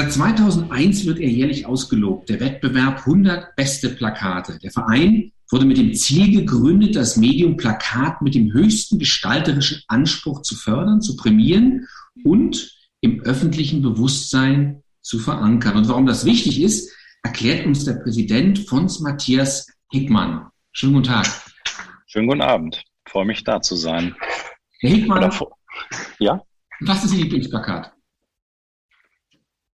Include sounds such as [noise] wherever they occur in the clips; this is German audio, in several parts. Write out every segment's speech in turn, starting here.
Seit 2001 wird er jährlich ausgelobt, der Wettbewerb 100 beste Plakate. Der Verein wurde mit dem Ziel gegründet, das Medium Plakat mit dem höchsten gestalterischen Anspruch zu fördern, zu prämieren und im öffentlichen Bewusstsein zu verankern. Und warum das wichtig ist, erklärt uns der Präsident Fons Matthias Hickmann. Schönen guten Tag. Schönen guten Abend. Ich freue mich, da zu sein. Herr Hickmann, ja? was ist Ihr Lieblingsplakat?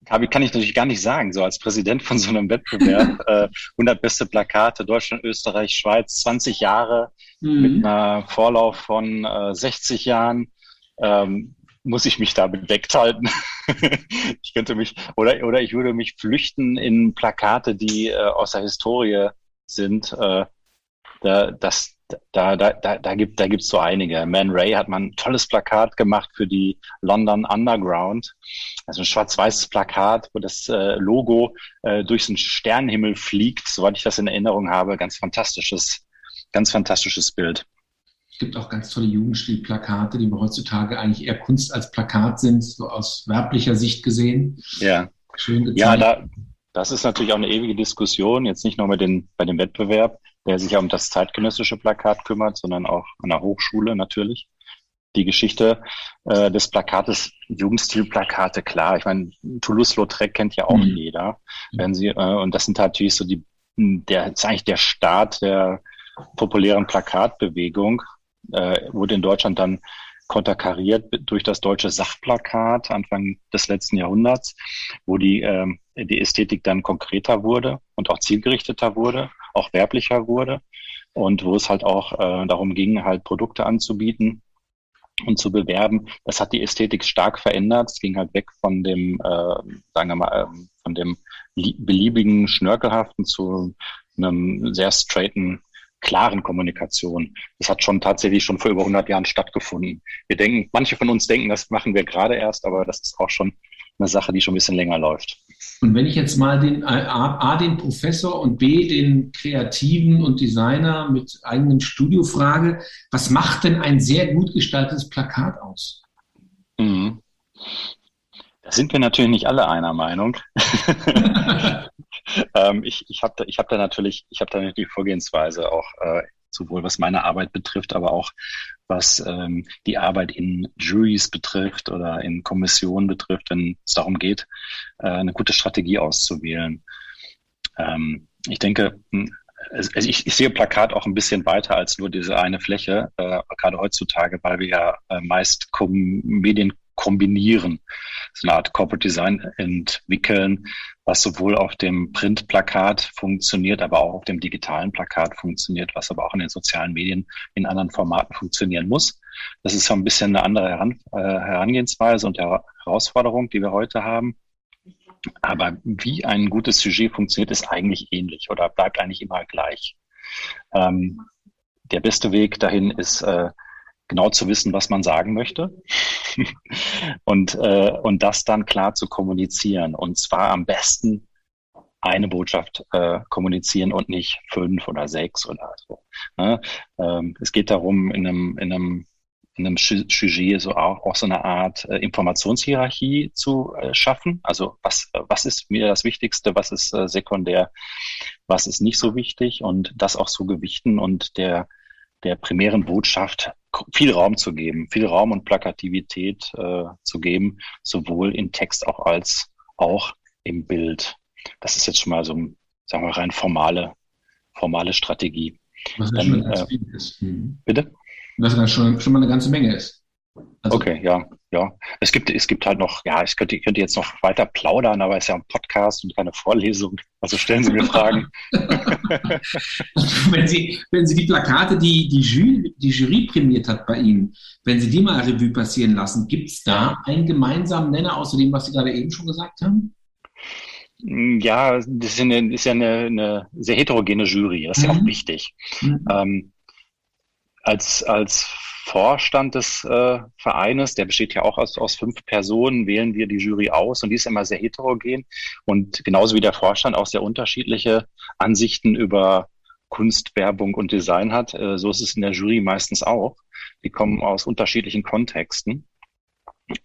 Habe, kann ich natürlich gar nicht sagen, so als Präsident von so einem Wettbewerb. [laughs] äh, 100 beste Plakate, Deutschland, Österreich, Schweiz, 20 Jahre mhm. mit einer Vorlauf von äh, 60 Jahren. Ähm, muss ich mich da bedeckt halten. [laughs] ich könnte mich, oder, oder ich würde mich flüchten in Plakate, die äh, aus der Historie sind. Äh, da, das, da, da, da, da gibt da gibt's so einige. Man Ray hat mal ein tolles Plakat gemacht für die London Underground. Also ein schwarz-weißes Plakat, wo das äh, Logo äh, durch den Sternenhimmel fliegt, soweit ich das in Erinnerung habe. Ganz fantastisches, ganz fantastisches Bild. Es gibt auch ganz tolle Jugendstilplakate, die heutzutage eigentlich eher Kunst als Plakat sind, so aus werblicher Sicht gesehen. Ja. Schön gezeigt. Ja, da, das ist natürlich auch eine ewige Diskussion, jetzt nicht nur mit den, bei dem Wettbewerb, der sich ja um das zeitgenössische Plakat kümmert, sondern auch an der Hochschule natürlich. Die Geschichte äh, des Plakates, Jugendstilplakate, klar. Ich meine, Toulouse-Lautrec kennt ja auch mhm. jeder. Wenn sie, äh, und das sind natürlich so die, der ist eigentlich der Start der populären Plakatbewegung äh, wurde in Deutschland dann konterkariert durch das deutsche Sachplakat Anfang des letzten Jahrhunderts, wo die, äh, die Ästhetik dann konkreter wurde und auch zielgerichteter wurde, auch werblicher wurde und wo es halt auch äh, darum ging, halt Produkte anzubieten und zu bewerben. Das hat die Ästhetik stark verändert. Es ging halt weg von dem, äh, sagen wir mal, äh, von dem beliebigen Schnörkelhaften zu einem sehr straighten klaren Kommunikation. Das hat schon tatsächlich schon vor über 100 Jahren stattgefunden. Wir denken, manche von uns denken, das machen wir gerade erst, aber das ist auch schon eine Sache, die schon ein bisschen länger läuft. Und wenn ich jetzt mal den A, A den Professor und B den Kreativen und Designer mit eigenem Studio frage, was macht denn ein sehr gut gestaltetes Plakat aus? Mhm. Da sind wir natürlich nicht alle einer Meinung. [laughs] [laughs] ähm, ich ich habe da, hab da natürlich, ich habe da natürlich die Vorgehensweise auch äh, sowohl was meine Arbeit betrifft, aber auch was ähm, die Arbeit in Juries betrifft oder in Kommissionen betrifft, wenn es darum geht, äh, eine gute Strategie auszuwählen. Ähm, ich denke, hm, also ich, ich sehe Plakat auch ein bisschen weiter als nur diese eine Fläche, äh, gerade heutzutage, weil wir ja äh, meist Medien kombinieren, so eine Art Corporate Design entwickeln, was sowohl auf dem Printplakat funktioniert, aber auch auf dem digitalen Plakat funktioniert, was aber auch in den sozialen Medien in anderen Formaten funktionieren muss. Das ist so ein bisschen eine andere Heran äh, Herangehensweise und Herausforderung, die wir heute haben. Aber wie ein gutes Sujet funktioniert, ist eigentlich ähnlich oder bleibt eigentlich immer gleich. Ähm, der beste Weg dahin ist, äh, genau zu wissen, was man sagen möchte [laughs] und, äh, und das dann klar zu kommunizieren. Und zwar am besten eine Botschaft äh, kommunizieren und nicht fünf oder sechs oder so. Ne? Ähm, es geht darum, in einem, in einem, in einem Sujet so auch, auch so eine Art äh, Informationshierarchie zu äh, schaffen. Also was, was ist mir das Wichtigste, was ist äh, sekundär, was ist nicht so wichtig und das auch so gewichten und der der primären Botschaft viel Raum zu geben, viel Raum und Plakativität äh, zu geben, sowohl in Text auch als auch im Bild. Das ist jetzt schon mal so, sagen wir rein formale, formale Strategie. Was Dann, schon äh, ist. Mhm. Bitte? Was dann schon, schon mal eine ganze Menge ist. Also, okay, ja, ja. Es gibt, es gibt halt noch, ja, ich könnte, ich könnte jetzt noch weiter plaudern, aber es ist ja ein Podcast und keine Vorlesung. Also stellen Sie mir Fragen. [laughs] wenn Sie, wenn Sie die Plakate, die die Jury, die Jury prämiert hat bei Ihnen, wenn Sie die mal Revue passieren lassen, gibt es da einen gemeinsamen Nenner außer dem, was Sie gerade eben schon gesagt haben? Ja, das ist, eine, ist ja eine, eine, sehr heterogene Jury. Das ist mhm. ja auch mhm. wichtig. Mhm. Ähm, als, als Vorstand des äh, Vereines, der besteht ja auch aus, aus fünf Personen, wählen wir die Jury aus und die ist immer sehr heterogen und genauso wie der Vorstand auch sehr unterschiedliche Ansichten über Kunst, Werbung und Design hat. Äh, so ist es in der Jury meistens auch. Die kommen aus unterschiedlichen Kontexten.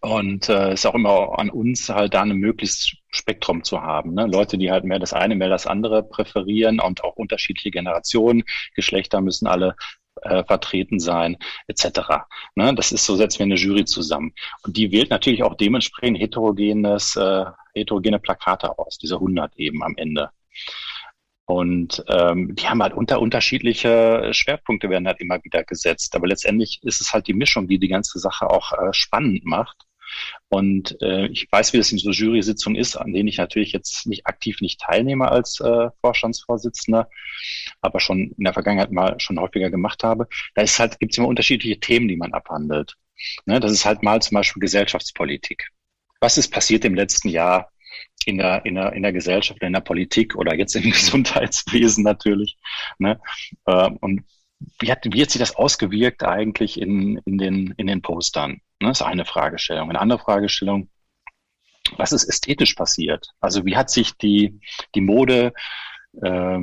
Und es äh, ist auch immer an uns halt da ein möglichst Spektrum zu haben. Ne? Leute, die halt mehr das eine, mehr das andere präferieren und auch unterschiedliche Generationen, Geschlechter müssen alle äh, vertreten sein, etc. Ne? Das ist so, setzen wir eine Jury zusammen. Und die wählt natürlich auch dementsprechend heterogenes, äh, heterogene Plakate aus, diese 100 eben am Ende. Und ähm, die haben halt unter unterschiedliche Schwerpunkte werden halt immer wieder gesetzt. Aber letztendlich ist es halt die Mischung, die die ganze Sache auch äh, spannend macht. Und äh, ich weiß, wie das in so Jury-Sitzungen ist, an denen ich natürlich jetzt nicht aktiv nicht teilnehme als äh, Vorstandsvorsitzender, aber schon in der Vergangenheit mal schon häufiger gemacht habe. Da ist halt, gibt es immer unterschiedliche Themen, die man abhandelt. Ne, das ist halt mal zum Beispiel Gesellschaftspolitik. Was ist passiert im letzten Jahr? in der, in der, in der Gesellschaft, in der Politik oder jetzt im [laughs] Gesundheitswesen natürlich. Ne? Ähm, und wie hat, wie hat sich das ausgewirkt eigentlich in, in, den, in den Postern? Ne? Das ist eine Fragestellung. Eine andere Fragestellung, was ist ästhetisch passiert? Also wie hat sich die, die Mode äh,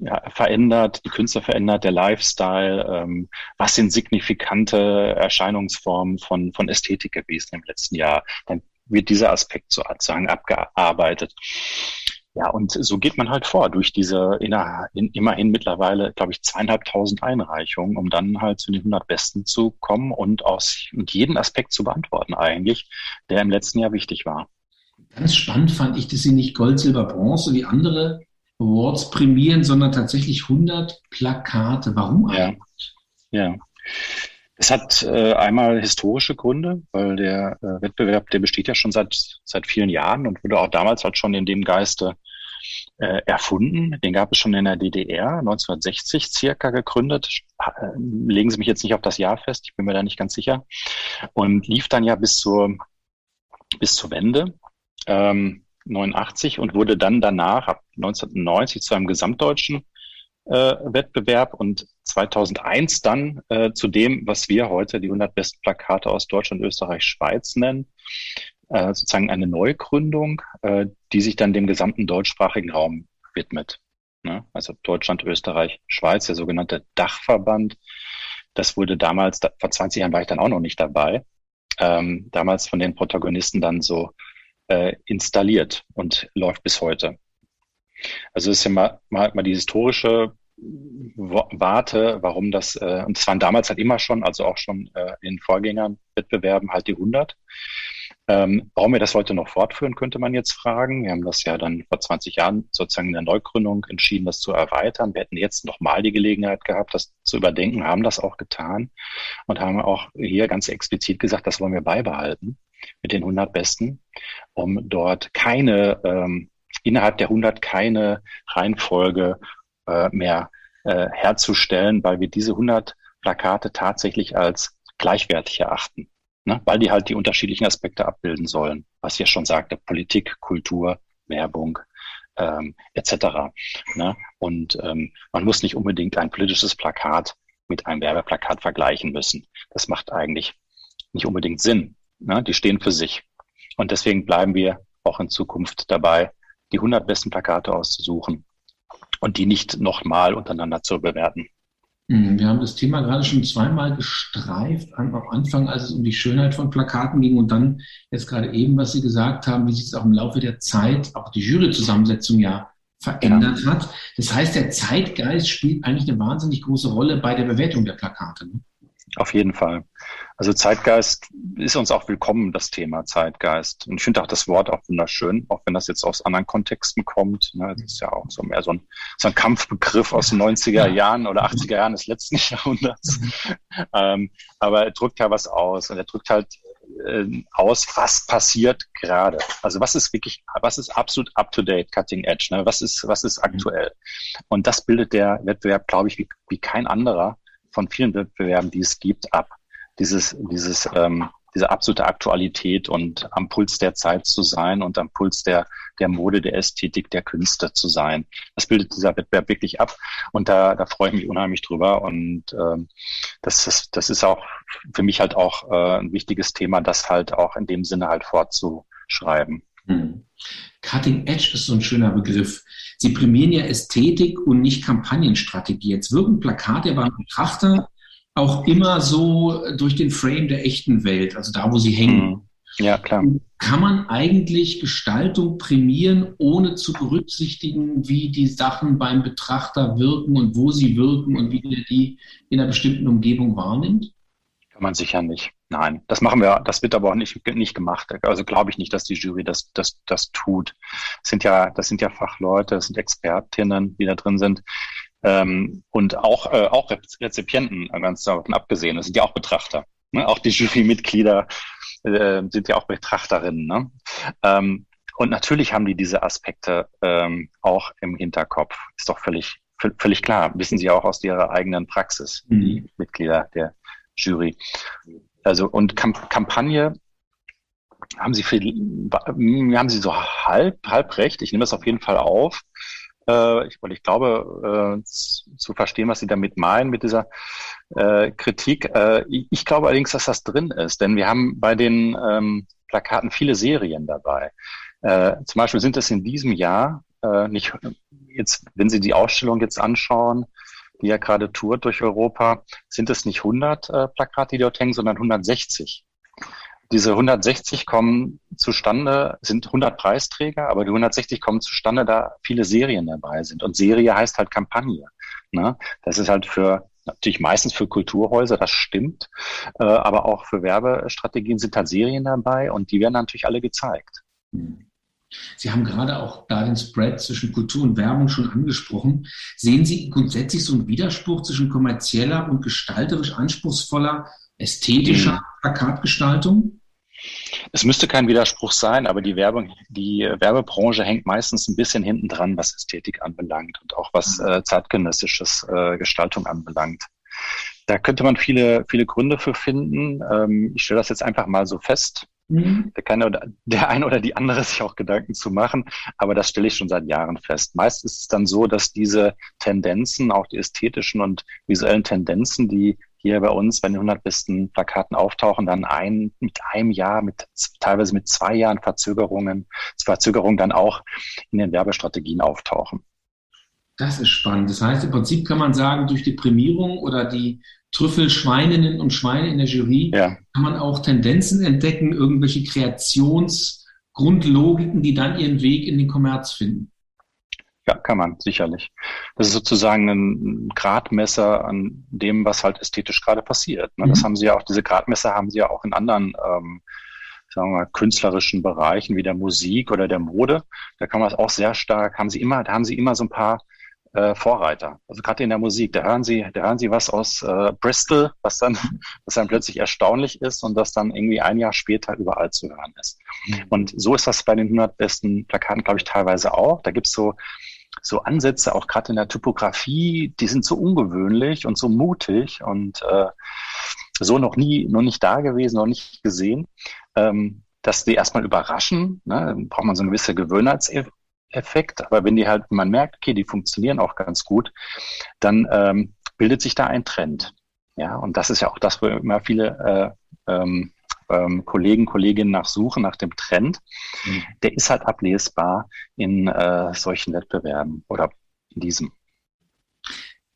ja, verändert, die Künstler verändert, der Lifestyle, ähm, was sind signifikante Erscheinungsformen von, von Ästhetik gewesen im letzten Jahr? Dann wird dieser Aspekt sozusagen abgearbeitet. Ja, und so geht man halt vor durch diese inner, in, immerhin mittlerweile, glaube ich, zweieinhalbtausend Einreichungen, um dann halt zu den 100 Besten zu kommen und aus und jeden Aspekt zu beantworten eigentlich, der im letzten Jahr wichtig war. Ganz spannend fand ich, dass Sie nicht Gold, Silber, Bronze wie andere Awards prämieren, sondern tatsächlich 100 Plakate. Warum eigentlich? Ja. ja. Es hat äh, einmal historische Gründe, weil der äh, Wettbewerb, der besteht ja schon seit, seit vielen Jahren und wurde auch damals halt schon in dem Geiste äh, erfunden. Den gab es schon in der DDR, 1960 circa gegründet. Äh, legen Sie mich jetzt nicht auf das Jahr fest, ich bin mir da nicht ganz sicher. Und lief dann ja bis zur, bis zur Wende. Ähm, 89 und wurde dann danach ab 1990 zu einem gesamtdeutschen äh, Wettbewerb und 2001 dann äh, zu dem, was wir heute die 100 besten Plakate aus Deutschland, Österreich, Schweiz nennen, äh, sozusagen eine Neugründung, äh, die sich dann dem gesamten deutschsprachigen Raum widmet. Ne? Also Deutschland, Österreich, Schweiz, der sogenannte Dachverband. Das wurde damals, da, vor 20 Jahren war ich dann auch noch nicht dabei, ähm, damals von den Protagonisten dann so äh, installiert und läuft bis heute. Also es ist ja mal, mal, mal die historische Warte, warum das, äh, und es waren damals halt immer schon, also auch schon äh, in Vorgängern Wettbewerben halt die 100. Ähm, warum wir das heute noch fortführen, könnte man jetzt fragen. Wir haben das ja dann vor 20 Jahren sozusagen in der Neugründung entschieden, das zu erweitern. Wir hätten jetzt nochmal die Gelegenheit gehabt, das zu überdenken, haben das auch getan und haben auch hier ganz explizit gesagt, das wollen wir beibehalten mit den 100 Besten, um dort keine ähm, innerhalb der 100 keine Reihenfolge äh, mehr äh, herzustellen, weil wir diese 100 Plakate tatsächlich als gleichwertig erachten, ne? weil die halt die unterschiedlichen Aspekte abbilden sollen, was ich ja schon sagte, Politik, Kultur, Werbung, ähm, etc. Ne? Und ähm, man muss nicht unbedingt ein politisches Plakat mit einem Werbeplakat vergleichen müssen. Das macht eigentlich nicht unbedingt Sinn. Ne? Die stehen für sich. Und deswegen bleiben wir auch in Zukunft dabei, die 100 besten Plakate auszusuchen und die nicht nochmal untereinander zu bewerten. Mhm, wir haben das Thema gerade schon zweimal gestreift, am Anfang, als es um die Schönheit von Plakaten ging und dann jetzt gerade eben, was Sie gesagt haben, wie sich es auch im Laufe der Zeit, auch die Juryzusammensetzung ja verändert ja. hat. Das heißt, der Zeitgeist spielt eigentlich eine wahnsinnig große Rolle bei der Bewertung der Plakate. Ne? Auf jeden Fall. Also Zeitgeist ist uns auch willkommen, das Thema Zeitgeist. Und ich finde auch das Wort auch wunderschön, auch wenn das jetzt aus anderen Kontexten kommt. Ne, das ist ja auch so mehr so ein, so ein Kampfbegriff aus [laughs] den 90er Jahren oder 80er Jahren des letzten [laughs] Jahrhunderts. Ähm, aber er drückt ja was aus und er drückt halt äh, aus, was passiert gerade. Also was ist wirklich, was ist absolut up to date, cutting edge, ne? was ist, was ist mhm. aktuell? Und das bildet der Wettbewerb, glaube ich, wie, wie kein anderer von vielen Wettbewerben, die es gibt, ab. Dieses, dieses, ähm, diese absolute Aktualität und am Puls der Zeit zu sein und am Puls der, der Mode, der Ästhetik, der Künste zu sein. Das bildet dieser Wettbewerb wirklich ab und da, da freue ich mich unheimlich drüber und ähm, das, ist, das ist auch für mich halt auch äh, ein wichtiges Thema, das halt auch in dem Sinne halt fortzuschreiben. Hm. Cutting Edge ist so ein schöner Begriff. Sie prämieren ja Ästhetik und nicht Kampagnenstrategie. Jetzt wirken Plakate beim Betrachter auch immer so durch den Frame der echten Welt, also da, wo sie hängen. Ja, klar. Kann man eigentlich Gestaltung prämieren, ohne zu berücksichtigen, wie die Sachen beim Betrachter wirken und wo sie wirken und wie der die in einer bestimmten Umgebung wahrnimmt? Kann man sicher nicht. Nein, das machen wir, das wird aber auch nicht, nicht gemacht. Also glaube ich nicht, dass die Jury das, das, das tut. Das sind ja, das sind ja Fachleute, das sind Expertinnen, die da drin sind. Ähm, und auch, äh, auch Rezipienten, ganz davon abgesehen, das sind ja auch Betrachter. Ne? Auch die Jurymitglieder äh, sind ja auch Betrachterinnen. Ne? Ähm, und natürlich haben die diese Aspekte ähm, auch im Hinterkopf. Ist doch völlig, völlig klar. Wissen sie auch aus ihrer eigenen Praxis, mhm. die Mitglieder der Jury. Also und Kamp Kampagne haben sie viel, haben sie so halb, halb recht. Ich nehme das auf jeden Fall auf. Äh, ich, weil ich glaube, äh, zu verstehen, was Sie damit meinen mit dieser äh, Kritik. Äh, ich, glaube allerdings, dass das drin ist, denn wir haben bei den ähm, Plakaten viele Serien dabei. Äh, zum Beispiel sind es in diesem Jahr äh, nicht jetzt, wenn Sie die Ausstellung jetzt anschauen, die ja gerade tourt durch Europa, sind es nicht 100 äh, Plakate, die dort hängen, sondern 160. Diese 160 kommen zustande, sind 100 Preisträger, aber die 160 kommen zustande, da viele Serien dabei sind. Und Serie heißt halt Kampagne. Ne? Das ist halt für natürlich meistens für Kulturhäuser, das stimmt, äh, aber auch für Werbestrategien sind halt Serien dabei und die werden natürlich alle gezeigt. Sie haben gerade auch da den Spread zwischen Kultur und Werbung schon angesprochen. Sehen Sie grundsätzlich so einen Widerspruch zwischen kommerzieller und gestalterisch anspruchsvoller ästhetischer mhm. Plakatgestaltung? Es müsste kein Widerspruch sein, aber die Werbung, die Werbebranche hängt meistens ein bisschen hinten dran, was Ästhetik anbelangt und auch was äh, zeitgenössisches äh, Gestaltung anbelangt. Da könnte man viele, viele Gründe für finden. Ähm, ich stelle das jetzt einfach mal so fest. Mhm. Der, kann der eine oder die andere sich auch Gedanken zu machen, aber das stelle ich schon seit Jahren fest. Meist ist es dann so, dass diese Tendenzen, auch die ästhetischen und visuellen Tendenzen, die hier bei uns bei den 100 besten Plakaten auftauchen, dann ein, mit einem Jahr, mit teilweise mit zwei Jahren Verzögerungen, Verzögerungen dann auch in den Werbestrategien auftauchen. Das ist spannend. Das heißt, im Prinzip kann man sagen, durch die Prämierung oder die Trüffelschweininnen und Schweine in der Jury ja. kann man auch Tendenzen entdecken, irgendwelche Kreationsgrundlogiken, die dann ihren Weg in den Kommerz finden. Ja, kann man, sicherlich. Das ist sozusagen ein Gradmesser an dem, was halt ästhetisch gerade passiert. Ne? Mhm. Das haben sie ja auch, diese Gradmesser haben sie ja auch in anderen, ähm, sagen wir mal, künstlerischen Bereichen wie der Musik oder der Mode. Da kann man es auch sehr stark, haben sie immer, da haben sie immer so ein paar äh, Vorreiter. Also gerade in der Musik, da hören Sie, da hören Sie was aus äh, Bristol, was dann, [laughs] was dann plötzlich erstaunlich ist und das dann irgendwie ein Jahr später überall zu hören ist. Mhm. Und so ist das bei den 100 besten Plakaten, glaube ich, teilweise auch. Da gibt's so so Ansätze, auch gerade in der Typografie, die sind so ungewöhnlich und so mutig und äh, so noch nie, noch nicht da gewesen, noch nicht gesehen, ähm, dass die erstmal überraschen. Ne? Braucht man so eine gewisse Gewöhnheitseffekt, aber wenn die halt, man merkt, okay, die funktionieren auch ganz gut, dann ähm, bildet sich da ein Trend. Ja, und das ist ja auch das, wo immer viele äh, ähm, ähm, Kollegen, Kolleginnen nach suchen, nach dem Trend, mhm. der ist halt ablesbar in äh, solchen Wettbewerben oder in diesem.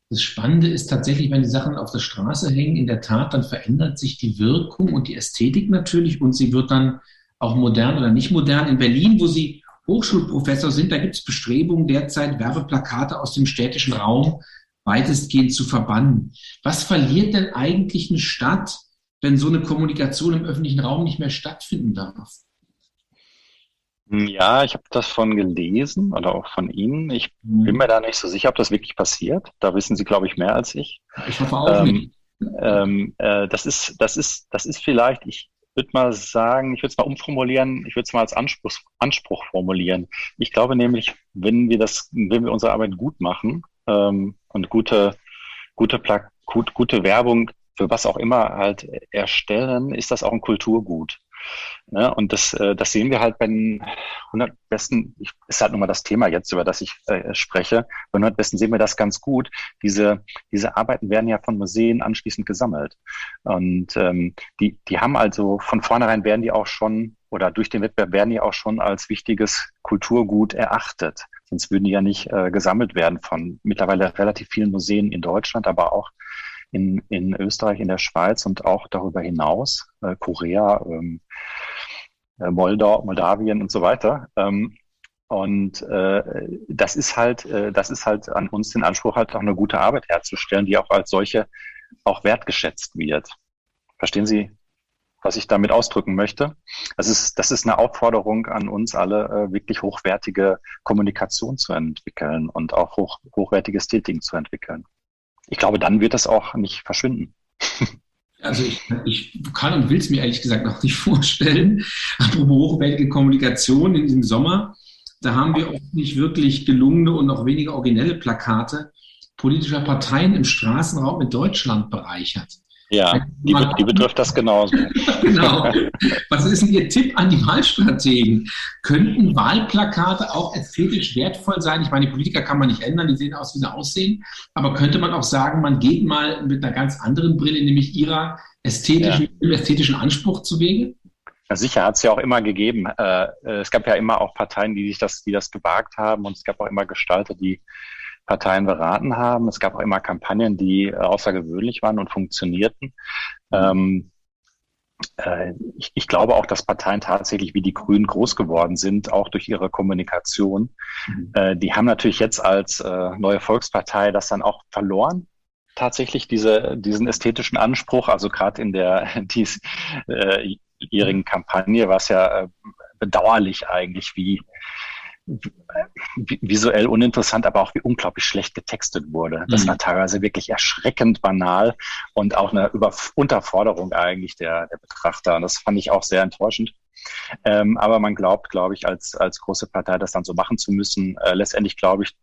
Das Spannende ist tatsächlich, wenn die Sachen auf der Straße hängen, in der Tat, dann verändert sich die Wirkung und die Ästhetik natürlich und sie wird dann auch modern oder nicht modern. In Berlin, wo Sie Hochschulprofessor sind, da gibt es Bestrebungen derzeit, Werbeplakate aus dem städtischen Raum weitestgehend zu verbannen. Was verliert denn eigentlich eine Stadt, wenn so eine Kommunikation im öffentlichen Raum nicht mehr stattfinden darf? Ja, ich habe das von gelesen oder auch von Ihnen. Ich mhm. bin mir da nicht so sicher, ob das wirklich passiert. Da wissen Sie, glaube ich, mehr als ich. Ich hoffe auch ähm, nicht. Ähm, äh, das ist, das ist, das ist vielleicht, ich würde mal sagen, ich würde es mal umformulieren, ich würde es mal als Anspruch, Anspruch formulieren. Ich glaube nämlich, wenn wir das, wenn wir unsere Arbeit gut machen ähm, und gute, gute, gut, gute Werbung für was auch immer halt erstellen, ist das auch ein Kulturgut. Ne? Und das, äh, das sehen wir halt bei den 100 Besten, ich, ist halt nun mal das Thema jetzt, über das ich äh, spreche. Bei 100 Besten sehen wir das ganz gut. Diese, diese Arbeiten werden ja von Museen anschließend gesammelt. Und ähm, die, die haben also von vornherein werden die auch schon oder durch den Wettbewerb werden die auch schon als wichtiges Kulturgut erachtet. Sonst würden die ja nicht äh, gesammelt werden von mittlerweile relativ vielen Museen in Deutschland, aber auch in, in Österreich, in der Schweiz und auch darüber hinaus, äh, Korea, ähm, äh, Moldau, Moldawien und so weiter. Ähm, und äh, das ist halt, äh, das ist halt an uns den Anspruch, halt auch eine gute Arbeit herzustellen, die auch als solche auch wertgeschätzt wird. Verstehen Sie, was ich damit ausdrücken möchte? Das ist, das ist eine Aufforderung an uns alle, äh, wirklich hochwertige Kommunikation zu entwickeln und auch hoch, hochwertiges Tätigen zu entwickeln. Ich glaube, dann wird das auch nicht verschwinden. [laughs] Also ich, ich kann und will es mir ehrlich gesagt noch nicht [laughs] vorstellen. Apropos hochwertige Kommunikation in diesem Sommer, da haben wir oft nicht wirklich gelungene und noch weniger originelle Plakate politischer Parteien im Straßenraum in Deutschland bereichert. Ja, die, die, betrifft das genauso. [laughs] genau. Was ist denn Ihr Tipp an die Wahlstrategen? Könnten Wahlplakate auch ästhetisch wertvoll sein? Ich meine, die Politiker kann man nicht ändern, die sehen aus, wie sie aussehen. Aber könnte man auch sagen, man geht mal mit einer ganz anderen Brille, nämlich ihrer ästhetischen, ja. ästhetischen Anspruch zu Wege? Ja, sicher hat es ja auch immer gegeben. Äh, es gab ja immer auch Parteien, die sich das, die das gewagt haben und es gab auch immer Gestalter, die Parteien beraten haben. Es gab auch immer Kampagnen, die äh, außergewöhnlich waren und funktionierten. Ähm, äh, ich, ich, glaube auch, dass Parteien tatsächlich wie die Grünen groß geworden sind, auch durch ihre Kommunikation. Mhm. Äh, die haben natürlich jetzt als äh, neue Volkspartei das dann auch verloren. Tatsächlich diese, diesen ästhetischen Anspruch, also gerade in der [laughs] diesjährigen äh, Kampagne war es ja bedauerlich eigentlich, wie visuell uninteressant, aber auch wie unglaublich schlecht getextet wurde. Das mhm. war teilweise wirklich erschreckend banal und auch eine Über Unterforderung eigentlich der, der Betrachter. Und das fand ich auch sehr enttäuschend. Ähm, aber man glaubt, glaube ich, als, als große Partei das dann so machen zu müssen. Äh, letztendlich glaube ich,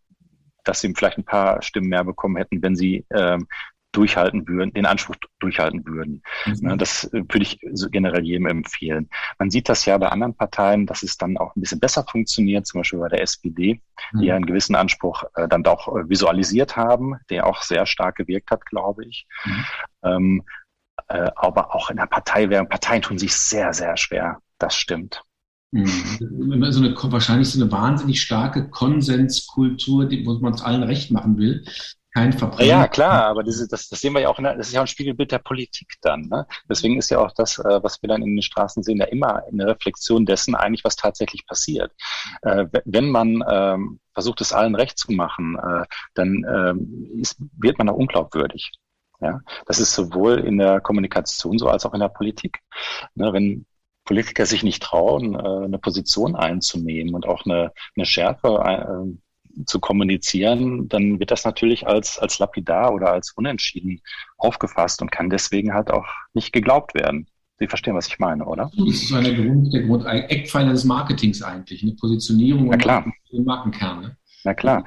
dass sie vielleicht ein paar Stimmen mehr bekommen hätten, wenn sie ähm, durchhalten würden, den Anspruch durchhalten würden. Mhm. Das äh, würde ich generell jedem empfehlen. Man sieht das ja bei anderen Parteien, dass es dann auch ein bisschen besser funktioniert, zum Beispiel bei der SPD, mhm. die ja einen gewissen Anspruch äh, dann auch äh, visualisiert haben, der auch sehr stark gewirkt hat, glaube ich. Mhm. Ähm, äh, aber auch in der Partei, Parteien tun sich sehr, sehr schwer. Das stimmt. Mhm. So eine, wahrscheinlich so eine wahnsinnig starke Konsenskultur, die, wo man es allen recht machen will, kein Verbrechen. Ja, klar, aber diese, das, das sehen wir ja auch, der, das ist ja auch ein Spiegelbild der Politik dann. Ne? Deswegen ist ja auch das, äh, was wir dann in den Straßen sehen, ja immer eine Reflexion dessen eigentlich, was tatsächlich passiert. Äh, wenn man ähm, versucht, es allen recht zu machen, äh, dann ähm, wird man auch unglaubwürdig. Ja, das ist sowohl in der Kommunikation so als auch in der Politik. Ne, wenn Politiker sich nicht trauen, eine Position einzunehmen und auch eine, eine Schärfe zu kommunizieren, dann wird das natürlich als, als lapidar oder als unentschieden aufgefasst und kann deswegen halt auch nicht geglaubt werden. Sie verstehen, was ich meine, oder? Das ist einer Grund, der Grund, Eckpfeiler des Marketings eigentlich, eine Positionierung Na klar. und Markenkern. Ne? Na klar.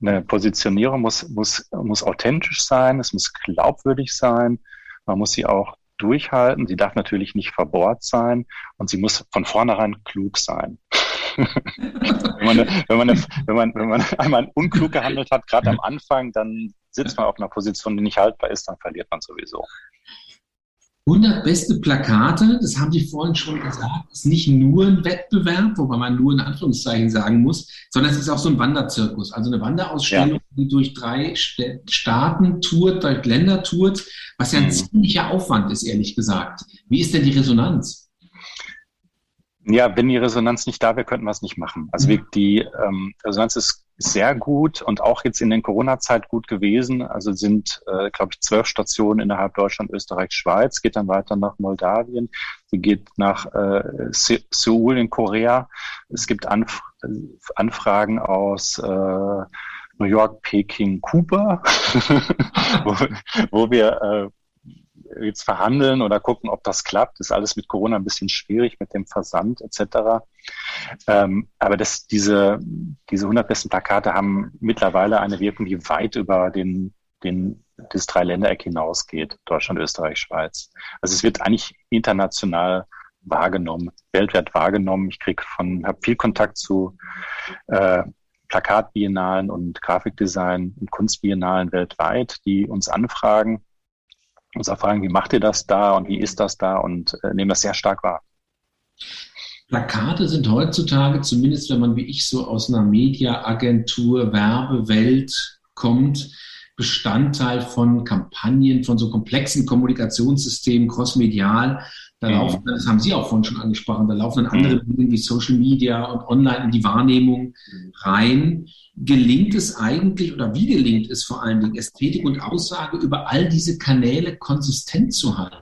Eine Positionierung muss, muss, muss authentisch sein, es muss glaubwürdig sein, man muss sie auch durchhalten, sie darf natürlich nicht verbohrt sein und sie muss von vornherein klug sein wenn, man, wenn, man, wenn, man, wenn man einmal unklug gehandelt hat, gerade am Anfang, dann sitzt man auf einer Position, die nicht haltbar ist, dann verliert man sowieso. 100 beste Plakate, das haben Sie vorhin schon gesagt, ist nicht nur ein Wettbewerb, wobei man nur in Anführungszeichen sagen muss, sondern es ist auch so ein Wanderzirkus, also eine Wanderausstellung, ja. die durch drei Staaten tourt, durch Länder tourt, was ja ein mhm. ziemlicher Aufwand ist, ehrlich gesagt. Wie ist denn die Resonanz? Ja, wenn die Resonanz nicht da wäre, könnten wir es nicht machen. Also wir, die ähm, Resonanz ist sehr gut und auch jetzt in den Corona-Zeit gut gewesen. Also sind, äh, glaube ich, zwölf Stationen innerhalb Deutschland, Österreich, Schweiz, geht dann weiter nach Moldawien, sie geht nach äh, Seoul in Korea. Es gibt Anf Anfragen aus äh, New York, Peking, Kuba, [laughs] wo, wo wir äh, jetzt verhandeln oder gucken, ob das klappt. Ist alles mit Corona ein bisschen schwierig mit dem Versand etc. Ähm, aber das, diese, diese 100 besten Plakate haben mittlerweile eine Wirkung, die weit über den, den, das Dreiländereck hinausgeht. Deutschland, Österreich, Schweiz. Also es wird eigentlich international wahrgenommen, weltweit wahrgenommen. Ich kriege von, habe viel Kontakt zu äh, Plakatbiennalen und Grafikdesign und Kunstbiennalen weltweit, die uns anfragen uns auch fragen, wie macht ihr das da und wie ist das da und äh, nehmen das sehr stark wahr. Plakate sind heutzutage, zumindest wenn man wie ich so aus einer Mediaagentur, Werbewelt kommt, Bestandteil von Kampagnen, von so komplexen Kommunikationssystemen, crossmedial. Da mhm. laufen, das haben Sie auch vorhin schon angesprochen, da laufen dann andere mhm. Medien wie Social Media und online in die Wahrnehmung rein. Gelingt es eigentlich oder wie gelingt es vor allen Dingen, Ästhetik und Aussage über all diese Kanäle konsistent zu halten?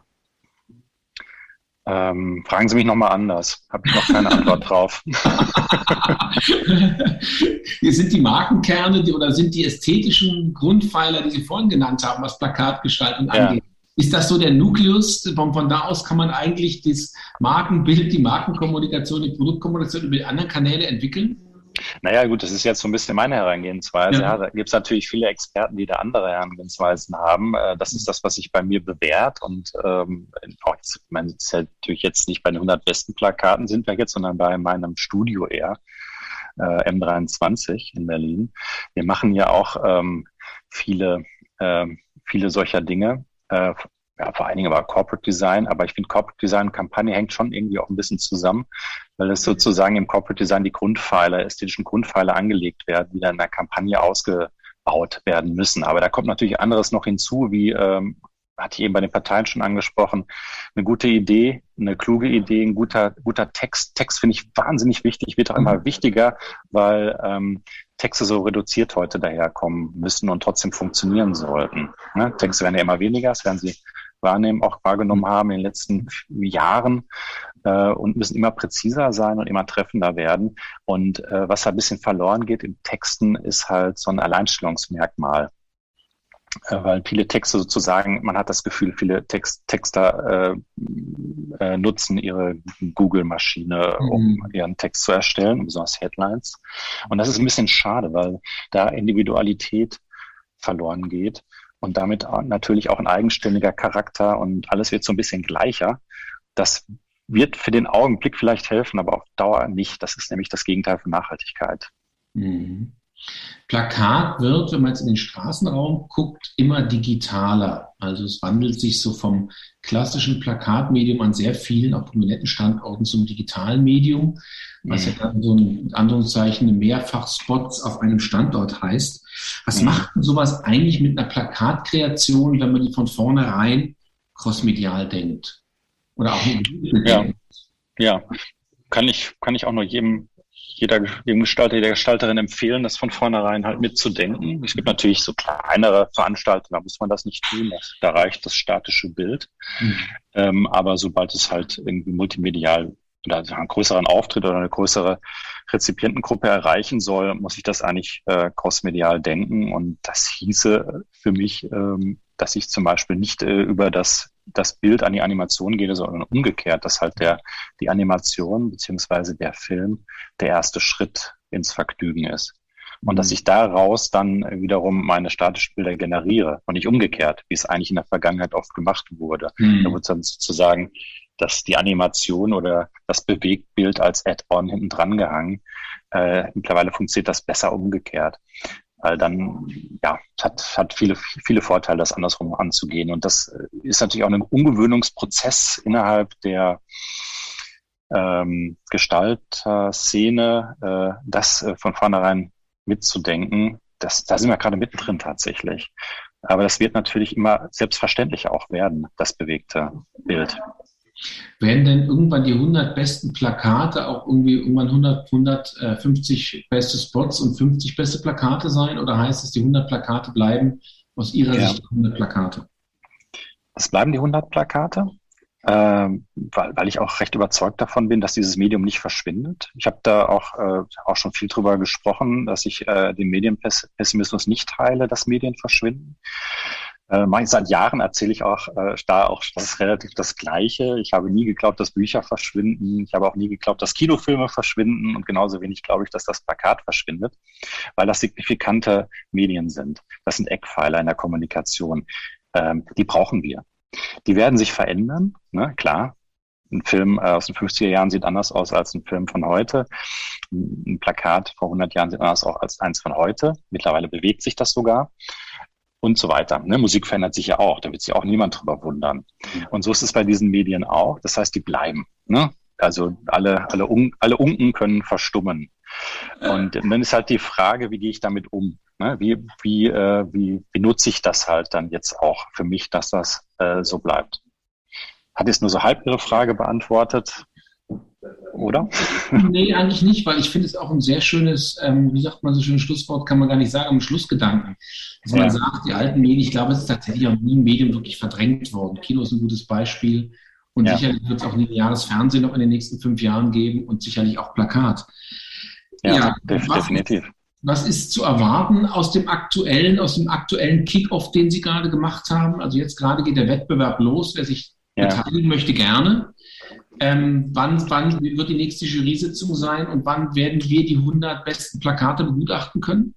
Ähm, fragen Sie mich nochmal anders. Habe ich noch keine Antwort [laughs] drauf. [laughs] Sind die Markenkerne die, oder sind die ästhetischen Grundpfeiler, die Sie vorhin genannt haben, was Plakatgestaltung ja. angeht. Ist das so der Nukleus? Von, von da aus kann man eigentlich das Markenbild, die Markenkommunikation, die Produktkommunikation über die anderen Kanäle entwickeln? Naja, gut, das ist jetzt so ein bisschen meine Herangehensweise. Ja. Ja, da gibt es natürlich viele Experten, die da andere Herangehensweisen haben. Äh, das ist das, was sich bei mir bewährt. Und ähm, auch jetzt, ich meine, es ist ja natürlich jetzt nicht bei den 100 besten Plakaten sind wir jetzt, sondern bei meinem Studio eher, äh, M23 in Berlin. Wir machen ja auch ähm, viele, äh, viele solcher Dinge. Äh, ja, vor allen Dingen aber Corporate Design, aber ich finde Corporate Design und Kampagne hängt schon irgendwie auch ein bisschen zusammen, weil es sozusagen im Corporate Design die Grundpfeiler, ästhetischen Grundpfeiler angelegt werden, die dann in der Kampagne ausgebaut werden müssen. Aber da kommt natürlich anderes noch hinzu, wie ähm, hatte ich eben bei den Parteien schon angesprochen, eine gute Idee, eine kluge Idee, ein guter, guter Text. Text finde ich wahnsinnig wichtig, wird auch immer mhm. wichtiger, weil ähm, Texte so reduziert heute daherkommen müssen und trotzdem funktionieren sollten. Ne? Texte werden ja immer weniger, das werden sie wahrnehmen, auch wahrgenommen haben in den letzten Jahren äh, und müssen immer präziser sein und immer treffender werden. Und äh, was ein bisschen verloren geht in Texten, ist halt so ein Alleinstellungsmerkmal. Äh, weil viele Texte sozusagen, man hat das Gefühl, viele Text, Texter äh, äh, nutzen ihre Google-Maschine, um mhm. ihren Text zu erstellen, besonders Headlines. Und das ist ein bisschen schade, weil da Individualität verloren geht und damit natürlich auch ein eigenständiger Charakter und alles wird so ein bisschen gleicher. Das wird für den Augenblick vielleicht helfen, aber auf Dauer nicht. Das ist nämlich das Gegenteil von Nachhaltigkeit. Mhm. Plakat wird, wenn man jetzt in den Straßenraum guckt, immer digitaler. Also es wandelt sich so vom klassischen Plakatmedium an sehr vielen, auch prominenten Standorten zum digitalen Medium, was ja dann so ein Anführungszeichen Mehrfachspots auf einem Standort heißt. Was mhm. macht denn sowas eigentlich mit einer Plakatkreation, wenn man die von vornherein crossmedial denkt? Oder auch ja. ja, kann ich, kann ich auch nur jedem jeder dem Gestalter, jeder Gestalterin empfehlen, das von vornherein halt mitzudenken. Es gibt natürlich so kleinere Veranstaltungen, da muss man das nicht tun. Da reicht das statische Bild. Mhm. Ähm, aber sobald es halt irgendwie multimedial oder einen größeren Auftritt oder eine größere Rezipientengruppe erreichen soll, muss ich das eigentlich äh, crossmedial denken. Und das hieße für mich, ähm, dass ich zum Beispiel nicht äh, über das das Bild an die Animation geht, sondern umgekehrt, dass halt der, die Animation beziehungsweise der Film der erste Schritt ins Vergnügen ist. Und dass mhm. ich daraus dann wiederum meine statischen Bilder generiere und nicht umgekehrt, wie es eigentlich in der Vergangenheit oft gemacht wurde. Mhm. Da wurde dann sozusagen dass die Animation oder das Bewegtbild als Add-on hinten dran gehangen. Äh, mittlerweile funktioniert das besser umgekehrt weil dann ja hat hat viele viele Vorteile, das andersrum anzugehen und das äh, ist natürlich auch ein Ungewöhnungsprozess innerhalb der ähm, Gestalterszene, äh, das äh, von vornherein mitzudenken. Das, da sind wir gerade mittendrin tatsächlich. Aber das wird natürlich immer selbstverständlicher auch werden, das bewegte Bild. Werden denn irgendwann die 100 besten Plakate auch irgendwie irgendwann 100, 150 beste Spots und 50 beste Plakate sein? Oder heißt es, die 100 Plakate bleiben aus Ihrer ja. Sicht 100 Plakate? Es bleiben die 100 Plakate, äh, weil, weil ich auch recht überzeugt davon bin, dass dieses Medium nicht verschwindet. Ich habe da auch, äh, auch schon viel drüber gesprochen, dass ich äh, den Medienpessimismus nicht teile, dass Medien verschwinden. Äh, seit Jahren erzähle ich auch äh, da auch das relativ das Gleiche. Ich habe nie geglaubt, dass Bücher verschwinden. Ich habe auch nie geglaubt, dass Kinofilme verschwinden und genauso wenig glaube ich, dass das Plakat verschwindet, weil das signifikante Medien sind. Das sind Eckpfeiler in der Kommunikation. Ähm, die brauchen wir. Die werden sich verändern, ne? klar. Ein Film äh, aus den 50er Jahren sieht anders aus als ein Film von heute. Ein Plakat vor 100 Jahren sieht anders aus als eins von heute. Mittlerweile bewegt sich das sogar und so weiter. Ne? Musik verändert sich ja auch, da wird sich auch niemand drüber wundern. Und so ist es bei diesen Medien auch. Das heißt, die bleiben. Ne? Also alle, alle, Un alle Unken können verstummen. Und dann ist halt die Frage, wie gehe ich damit um? Ne? Wie, wie, äh, wie, wie nutze ich das halt dann jetzt auch für mich, dass das äh, so bleibt? hat jetzt nur so halb Ihre Frage beantwortet, oder? Nee, eigentlich nicht, weil ich finde es auch ein sehr schönes, ähm, wie sagt man so schön, Schlusswort kann man gar nicht sagen, ein Schlussgedanken. Dass man sagt, die alten Medien, ich glaube, es ist tatsächlich auch nie ein Medium wirklich verdrängt worden. Kino ist ein gutes Beispiel. Und ja. sicherlich wird es auch lineares Fernsehen noch in den nächsten fünf Jahren geben und sicherlich auch Plakat. Ja, ja definitiv. Was ist zu erwarten aus dem aktuellen, aus dem aktuellen Kickoff, den Sie gerade gemacht haben? Also jetzt gerade geht der Wettbewerb los. Wer sich ja. beteiligen möchte, gerne. Ähm, wann, wann wird die nächste Jury-Sitzung sein und wann werden wir die 100 besten Plakate begutachten können?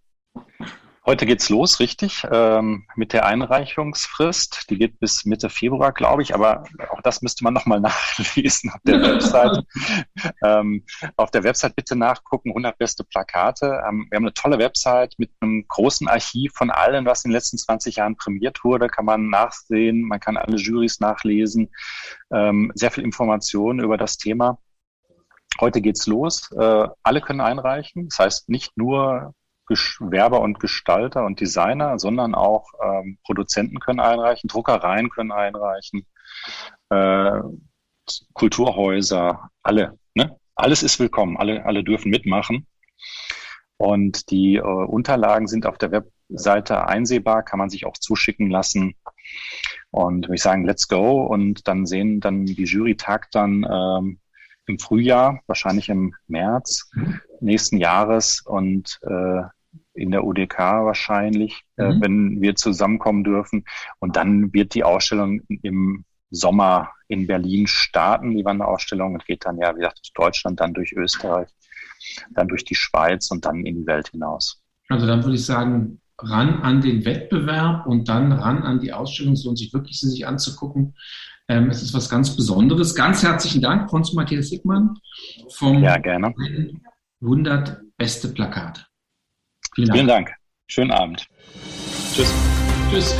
Heute geht's los, richtig, ähm, mit der Einreichungsfrist. Die geht bis Mitte Februar, glaube ich, aber auch das müsste man nochmal [laughs] nachlesen auf der Website. [laughs] ähm, auf der Website bitte nachgucken, 100 beste Plakate. Ähm, wir haben eine tolle Website mit einem großen Archiv von allem, was in den letzten 20 Jahren prämiert wurde, kann man nachsehen, man kann alle Juries nachlesen, ähm, sehr viel Informationen über das Thema. Heute geht's los. Äh, alle können einreichen. Das heißt, nicht nur Werber und Gestalter und Designer, sondern auch ähm, Produzenten können einreichen, Druckereien können einreichen, äh, Kulturhäuser, alle. Ne? Alles ist willkommen, alle, alle dürfen mitmachen. Und die äh, Unterlagen sind auf der Webseite einsehbar, kann man sich auch zuschicken lassen. Und würde ich sagen, let's go. Und dann sehen dann die Jury tagt dann ähm, im Frühjahr, wahrscheinlich im März nächsten Jahres und äh, in der UDK wahrscheinlich, äh, mhm. äh, wenn wir zusammenkommen dürfen. Und dann wird die Ausstellung im Sommer in Berlin starten, die Wanderausstellung, und geht dann ja, wie gesagt, durch Deutschland, dann durch Österreich, dann durch die Schweiz und dann in die Welt hinaus. Also dann würde ich sagen, ran an den Wettbewerb und dann ran an die Ausstellung. Es lohnt sich wirklich, sie sich anzugucken. Ähm, es ist was ganz Besonderes. Ganz herzlichen Dank, Franz Matthias Sickmann vom ja, gerne. 100 beste Plakate. Vielen Dank. Vielen Dank. Schönen Abend. Tschüss. Tschüss.